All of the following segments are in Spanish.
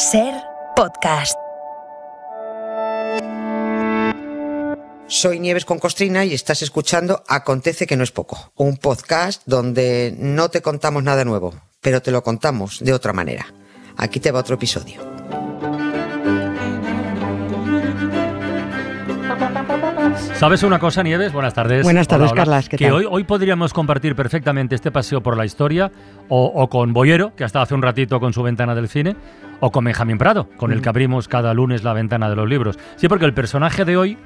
Ser podcast. Soy Nieves con Costrina y estás escuchando Acontece que no es poco, un podcast donde no te contamos nada nuevo, pero te lo contamos de otra manera. Aquí te va otro episodio. ¿Sabes una cosa, Nieves? Buenas tardes. Buenas tardes, Hola, hola. Carlas, ¿qué que? Hoy, hoy podríamos compartir perfectamente este paseo por la historia o, o con Boyero, que ha estado hace un ratito con su ventana del cine, o con Benjamín Prado, con Mm. el que abrimos cada lunes la ventana de los libros. Sí, porque el personaje de hoy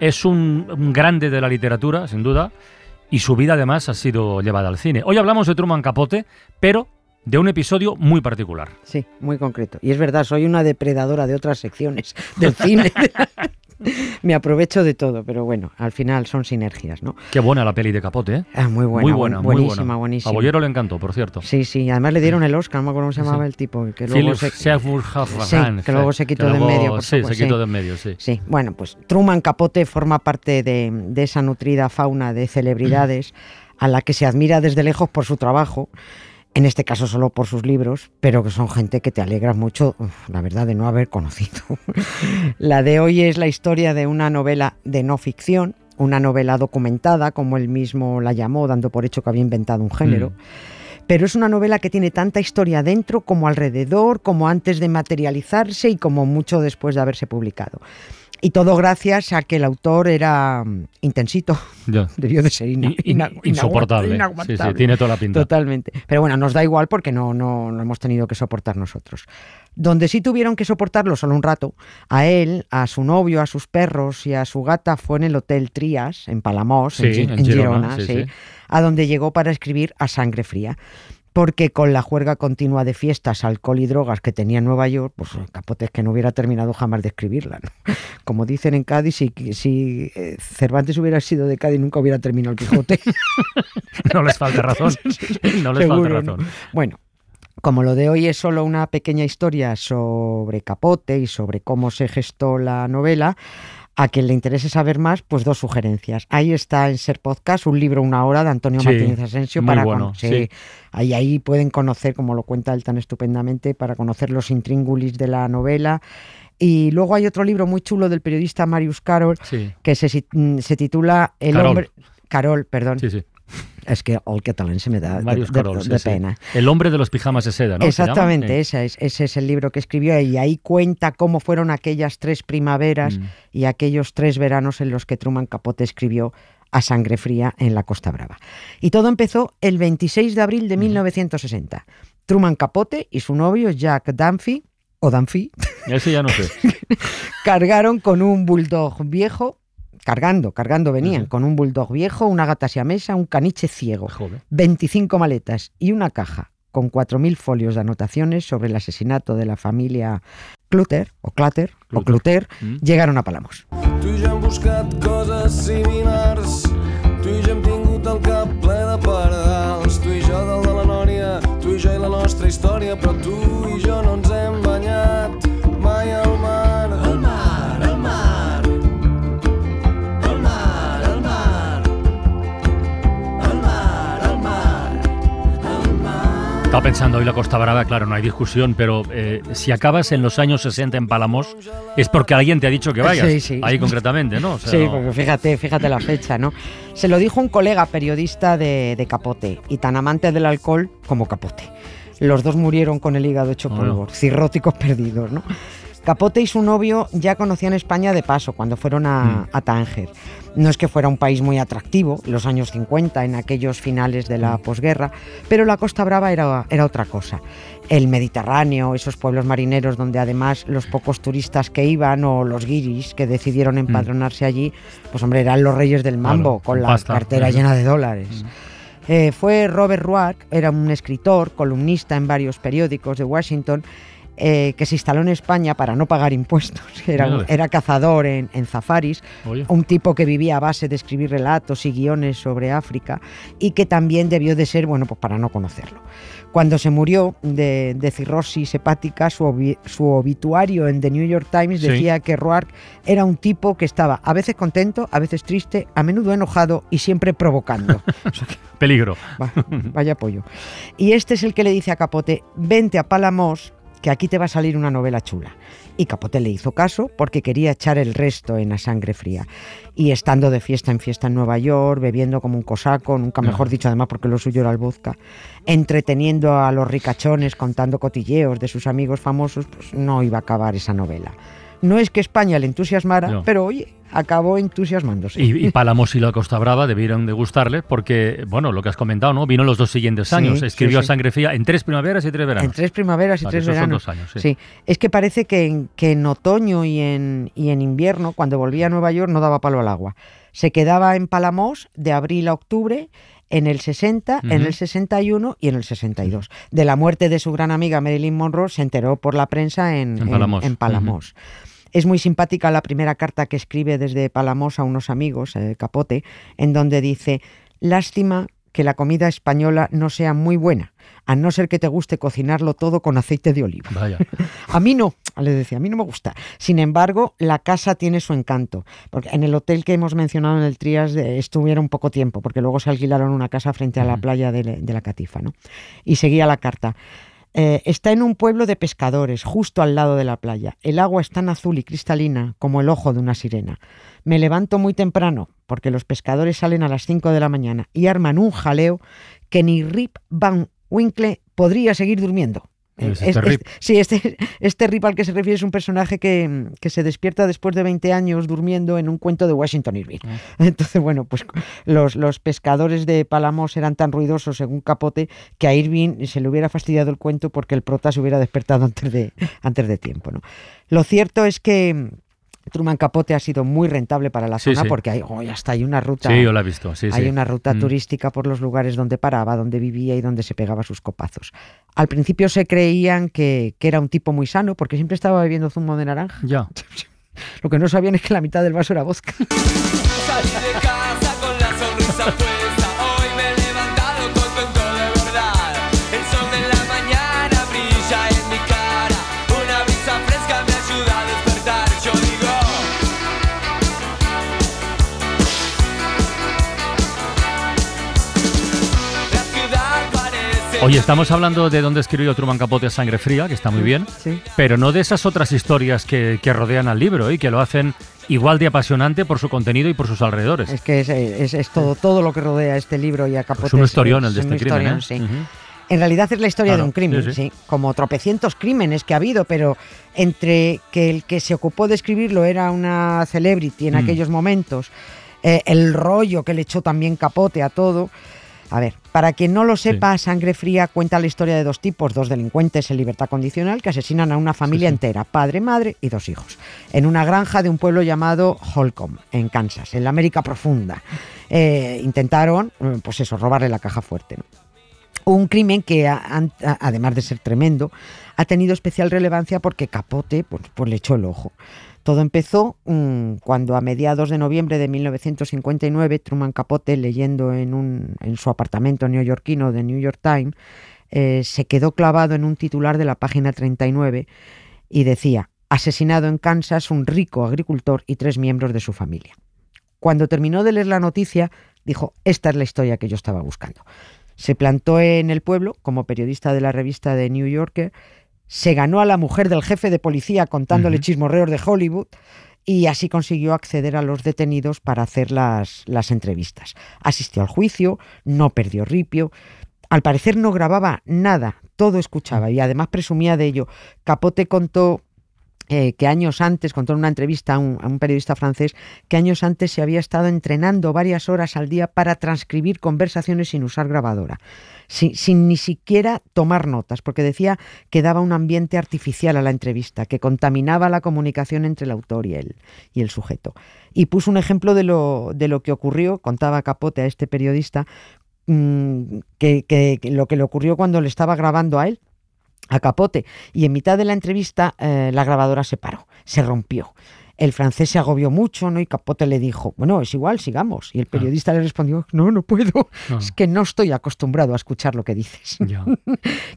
es un, un grande de la literatura, sin duda, y su vida además ha sido llevada al cine. Hoy hablamos de Truman Capote, pero de un episodio muy particular. Sí, muy concreto. Y es verdad, soy una depredadora de otras secciones del cine. Me aprovecho de todo, pero bueno, al final son sinergias, ¿no? Qué buena la peli de Capote, ¿eh? Ah, muy buena, muy buen- buena, muy buenísima, buena. buenísima. A Boyero le encantó, por cierto. Sí, sí, además le dieron el Oscar, no me acuerdo cómo se llamaba Sí. el tipo, que luego se... Sí, que luego se quitó de en medio, por Sí, supuesto, se quitó de en medio, sí. Sí, bueno, pues Truman Capote forma parte de, de esa nutrida fauna de celebridades a la que se admira desde lejos por su trabajo, en este caso solo por sus libros, pero que son gente que te alegra mucho, la verdad, de no haber conocido. la de hoy es la historia de una novela de no ficción, una novela documentada, como él mismo la llamó, dando por hecho que había inventado un género. Mm. Pero es una novela que tiene tanta historia dentro como alrededor, como antes de materializarse y como mucho después de haberse publicado. Y todo gracias a que el autor era mm, intensito, Ya. debió de ser ina- ina- insoportable. Sí, sí, inaguantable. tiene toda la pinta. Totalmente. Pero bueno, nos da igual porque no, no, no hemos tenido que soportar nosotros. Donde sí tuvieron que soportarlo solo un rato, a él, a su novio, a sus perros y a su gata fue en el Hotel Trías, en Palamós, en, Sí, en en Girona, Girona, sí, sí, sí. a donde llegó para escribir A Sangre Fría. Porque con la juerga continua de fiestas, alcohol y drogas que tenía Nueva York, pues Capote es que no hubiera terminado jamás de escribirla. ¿no? Como dicen en Cádiz, si, si eh, Cervantes hubiera sido de Cádiz, nunca hubiera terminado el Quijote. No les falta razón. No les Seguro, falta ¿no? razón. Bueno, como lo de hoy es solo una pequeña historia sobre Capote y sobre cómo se gestó la novela, a quien le interese saber más, pues dos sugerencias. Ahí está en Ser Podcast un libro Una hora de Antonio Sí, Martínez Asensio para bueno, cono- sí. ahí, ahí pueden conocer, como lo cuenta él tan estupendamente, para conocer los intríngulis de la novela. Y luego hay otro libro muy chulo del periodista Marius Carol Sí, que se, mm, se titula El Carol. hombre. Carol, perdón. sí, sí. Es que el catalán se me da de, Marius de- Carol, sí, de sí. pena. El hombre de los pijamas de seda, ¿no? ¿Se Exactamente, esa es- ese es el libro que escribió y ahí cuenta cómo fueron aquellas tres primaveras Mm. y aquellos tres veranos en los que Truman Capote escribió a sangre fría en la Costa Brava. Y todo empezó el 26 de abril de 1960. Truman Capote y su novio Jack Dunphy, o Dunphy, Ese ya no sé. cargaron con un bulldog viejo, cargando, cargando venían, Ujú. con un bulldog viejo, una gata siamesa, un caniche ciego. Joder. 25 maletas y una caja con 4.000 folios de anotaciones sobre el asesinato de la familia Clutter, o Clatter, o Clutter. Clutter, Mm. llegaron a Palamos. Tu i jo hem buscat coses similars. Tu i jo hem tingut el cap ple de pardals. Tu i jo del de la nòria, tu i jo i la nostra història. Però tu i jo Estaba pensando hoy la Costa Brava, claro, no hay discusión, pero eh, si acabas en los años 60 en Palamos, es porque alguien te ha dicho que vayas. Sí, sí. Ahí concretamente, ¿no? O sea, Sí, no- porque fíjate, fíjate la fecha, ¿no? Se lo dijo un colega periodista de, de Capote y tan amante del alcohol como Capote. Los dos murieron con el hígado hecho Bueno. polvo, cirróticos perdidos, ¿no? Capote y su novio ya conocían España de paso cuando fueron a, Mm. a Tánger. No es que fuera un país muy atractivo, los años 50, en aquellos finales de Mm. la posguerra, pero la Costa Brava era, era otra cosa. El Mediterráneo, esos pueblos marineros donde además los pocos turistas que iban o los guiris que decidieron empadronarse allí, pues hombre, eran los reyes del mambo, Claro, con la pasta. cartera llena de dólares. Eh, fue Robert Ruark, era un escritor, columnista en varios periódicos de Washington, eh, que se instaló en España para no pagar impuestos. Era, un- era cazador en, en zafaris, Oye. un tipo que vivía a base de escribir relatos y guiones sobre África y que también debió de ser, bueno, pues para no conocerlo. Cuando se murió de, de cirrosis hepática, su, obi- su obituario en The New York Times Sí. decía que Roark era un tipo que estaba a veces contento, a veces triste, a menudo enojado y siempre provocando. O sea que, Peligro. va- vaya pollo. Y este es el que le dice a Capote, vente a Palamos, que aquí te va a salir una novela chula. Y Capote le hizo caso porque quería echar el resto en la sangre fría. Y estando de fiesta en fiesta en Nueva York, bebiendo como un cosaco, nunca mejor dicho además porque lo suyo era el vodka, entreteniendo a los ricachones contando cotilleos de sus amigos famosos, pues no iba a acabar esa novela. No es que España le entusiasmara, No. pero oye, acabó entusiasmándose. Y, y Palamos y la Costa Brava debieron de gustarle porque, bueno, lo que has comentado, ¿no? Vino los dos siguientes años. sí, Escribió sí. Sangre Fría en tres primaveras y tres veranos. En tres primaveras y Vale, tres esos son veranos. dos años, sí. es que parece que en, que en otoño y en, y en invierno, cuando volvía a Nueva York, no daba palo al agua. Se quedaba en Palamos de abril a octubre, en el 60, en el 61 y en el 62. De la muerte de su gran amiga Marilyn Monroe se enteró por la prensa en, En Palamos. en Palamos. Es muy simpática la primera carta que escribe desde Palamos a unos amigos, eh, Capote, en donde dice, lástima que la comida española no sea muy buena, a no ser que te guste cocinarlo todo con aceite de oliva. Vaya. A mí no, le decía, a mí no me gusta. Sin embargo, la casa tiene su encanto. Porque en el hotel que hemos mencionado en el Trias de- estuvieron poco tiempo, porque luego se alquilaron una casa frente a la Ujú. playa de, de la Catifa. ¿no? Y seguía la carta. Eh, está en un pueblo de pescadores, justo al lado de la playa. El agua es tan azul y cristalina como el ojo de una sirena. Me levanto muy temprano, porque los pescadores salen a las 5 de la mañana y arman un jaleo que ni Rip Van Winkle podría seguir durmiendo. Es Es- este es- sí, este, este Rip al que se refiere es un personaje que, que se despierta después de 20 años durmiendo en un cuento de Washington Irving. Ah. Entonces, bueno, pues los, los pescadores de Palamos eran tan ruidosos, según Capote, que a Irving se le hubiera fastidiado el cuento porque el prota se hubiera despertado antes de, antes de tiempo. ¿no? Lo cierto es que Truman Capote ha sido muy rentable para la Sí, zona sí. porque hay, oh, hasta hay una ruta. Sí, yo la he visto. Sí, Hay sí. una ruta Mm. turística por los lugares donde paraba, donde vivía y donde se pegaba sus copazos. Al principio se creían que, que era un tipo muy sano porque siempre estaba bebiendo zumo de naranja. Ya. Lo que no sabían es que la mitad del vaso era vodka. Oye, estamos hablando de dónde escribió Truman Capote a Sangre Fría, que está muy bien, Sí. pero no de esas otras historias que, que rodean al libro y que lo hacen igual de apasionante por su contenido y por sus alrededores. Es que es, es- es todo, todo lo que rodea este libro y a Capote. Es un historión el de este crimen, ¿eh? sí. En realidad es la historia Claro, de un crimen, sí, sí, sí. como tropecientos crímenes que ha habido, pero entre que el que se ocupó de escribirlo era una celebrity en Mm. aquellos momentos, eh, el rollo que le echó también capote a todo. A ver, para quien no lo sepa, Sangre Fría cuenta la historia de dos tipos, dos delincuentes en libertad condicional que asesinan a una familia sí. entera, padre, madre y dos hijos, en una granja de un pueblo llamado Holcomb, en Kansas, en la América profunda. Eh, intentaron, eh, pues eso, robarle la caja fuerte. ¿no? Un crimen que, a- an- a- además de ser tremendo, ha tenido especial relevancia porque Capote pues, pues le echó el ojo. Todo empezó mm, cuando a mediados de noviembre de 1959 Truman Capote, leyendo en, un, en su apartamento neoyorquino de New York Times, eh, se quedó clavado en un titular de la página 39 y decía, asesinado en Kansas un rico agricultor y tres miembros de su familia. Cuando terminó de leer la noticia, dijo, esta es la historia que yo estaba buscando. Se plantó en el pueblo como periodista de la revista The New Yorker, se ganó a la mujer del jefe de policía contándole chismorreos de Hollywood y así consiguió acceder a los detenidos para hacer las, las entrevistas. Asistió al juicio, no perdió ripio. Al parecer no grababa nada, todo escuchaba y además presumía de ello. Capote contó eh, que años antes, contó en una entrevista a un, periodista francés, que años antes se había estado entrenando varias horas al día para transcribir conversaciones sin usar grabadora, sin, ni siquiera tomar notas, porque decía que daba un ambiente artificial a la entrevista, que contaminaba la comunicación entre el autor y el, y el sujeto. Y puso un ejemplo de lo, de lo que ocurrió, contaba Capote a este periodista, mm, que- que lo que le ocurrió cuando le estaba grabando a él a Capote y en mitad de la entrevista eh, la grabadora se paró, se rompió. El francés se agobió mucho, ¿no? Y Capote le dijo, bueno, es igual, sigamos. Y el periodista le respondió, no, no puedo. Ah. Es que no estoy acostumbrado a escuchar lo que dices. Ya.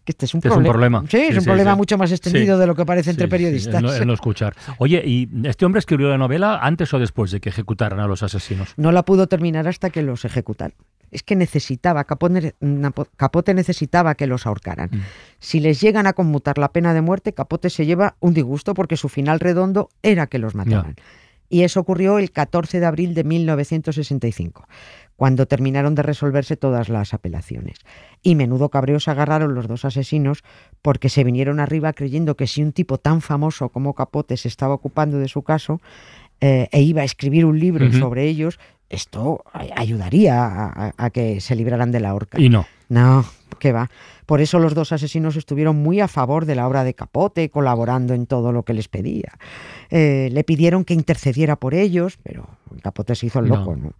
que este es un Este es un problema. problema. Sí, es un sí, problema sí. mucho más extendido de lo que parece entre periodistas. el no, el no escuchar. Oye, ¿y este hombre escribió la novela antes o después de que ejecutaran a los asesinos? no la pudo terminar hasta que los ejecutaron. Es que necesitaba, Capote, necesitaba que los ahorcaran. Mm. Si les llegan a conmutar la pena de muerte, Capote se lleva un disgusto porque su final redondo era que los mataran. Y eso ocurrió el 14 de abril de 1965, cuando terminaron de resolverse todas las apelaciones. Y menudo cabreo se agarraron los dos asesinos porque se vinieron arriba creyendo que si un tipo tan famoso como Capote se estaba ocupando de su caso eh, e iba a escribir un libro sobre ellos, esto ayudaría a, que se libraran de la horca. Y no. No, que va. Por eso los dos asesinos estuvieron muy a favor de la obra de Capote, colaborando en todo lo que les pedía. Eh, le pidieron que intercediera por ellos, pero Capote se hizo el loco. ¿no?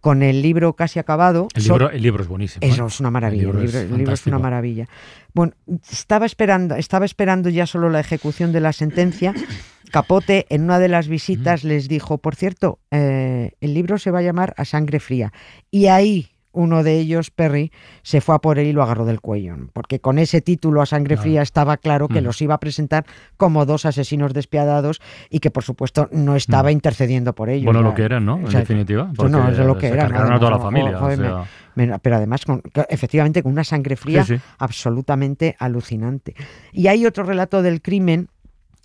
Con el libro casi acabado. El so- libro, el libro es buenísimo. ¿eh? eso es una maravilla. El El libro es el libro es una maravilla. Bueno, estaba esperando, estaba esperando ya solo la ejecución de la sentencia. Capote en una de las visitas les dijo, por cierto, eh, el libro se va a llamar A Sangre Fría. Y ahí uno de ellos, Perry, se fue a por él y lo agarró del cuello. Porque con ese título A Sangre Claro. Fría estaba claro que Mm. los iba a presentar como dos asesinos despiadados y que por supuesto no estaba Mm. intercediendo por ellos. Bueno, Ya- lo que eran, ¿no? En o sea, definitiva. no, es lo que se era. cargaron ¿no? a toda la familia. o joder, me- sea, me- pero además, con- efectivamente, con una sangre fría Sí, sí. absolutamente alucinante. Y hay otro relato del crimen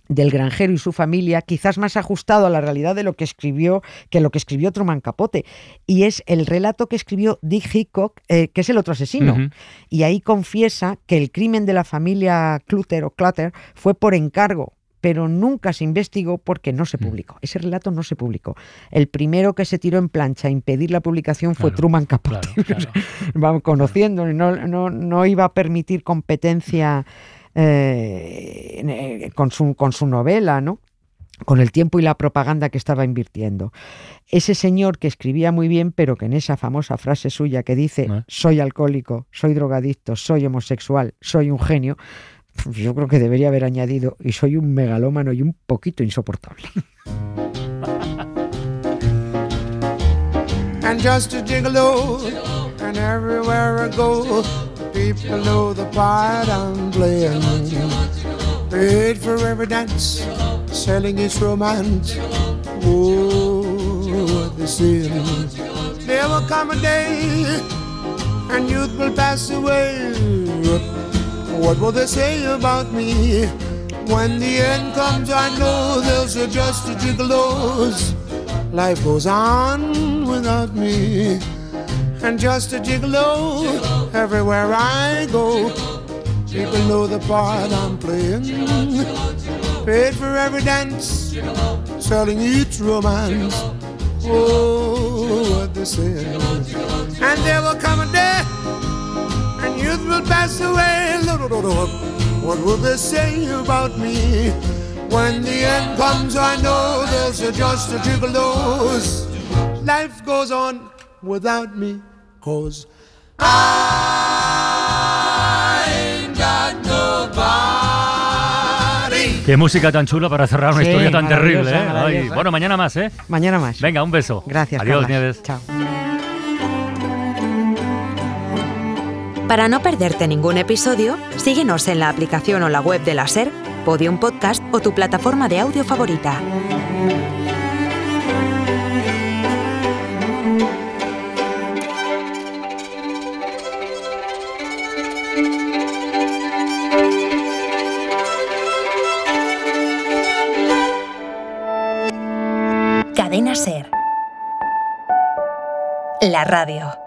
del granjero y su familia, quizás más ajustado a la realidad de lo que escribió que lo que escribió Truman Capote, y es el relato que escribió Dick Hickok, eh, que es el otro asesino. Y ahí confiesa que el crimen de la familia Clutter o Clutter fue por encargo, pero nunca se investigó porque no Mm. se publicó. Ese relato no se publicó. El primero que se tiró en plancha a impedir la publicación fue Claro, Truman Capote. Claro, claro. Vamos conociendo, no, no, no iba a permitir competencia eh, eh, con, su, con su novela, ¿no? con el tiempo y la propaganda que estaba invirtiendo. Ese señor que escribía muy bien, pero que en esa famosa frase suya que dice, ¿Eh? soy alcohólico, soy drogadicto, soy homosexual, soy un genio, yo creo que debería haber añadido, y soy un megalómano y un poquito insoportable. and just a gigolo. And everywhere I go, people know the part I'm playing. Paid for every dance, selling its romance. Oh, they say. There will come a day, and youth will pass away. What will they say about me? When the end comes, I know they'll just a gigolos. Life goes on without me. And just a gigolo everywhere I go. People know the part I'm playing. Paid for every dance, selling each romance. Oh, what they say. And there will come a day, and youth will pass away. What will they say about me? When the end comes, I know there's just a gigolos. Life goes on without me, cause I ain't got nobody. Qué música tan chula para cerrar una Sí, historia tan terrible, ¿eh? Ay, bueno, mañana más, ¿eh? Mañana más. Venga, un beso. Gracias. Adiós. Nieves. Chao. Para no perderte ningún episodio, síguenos en la aplicación o la web de la SER, Podium Podcast o tu plataforma de audio favorita. La radio.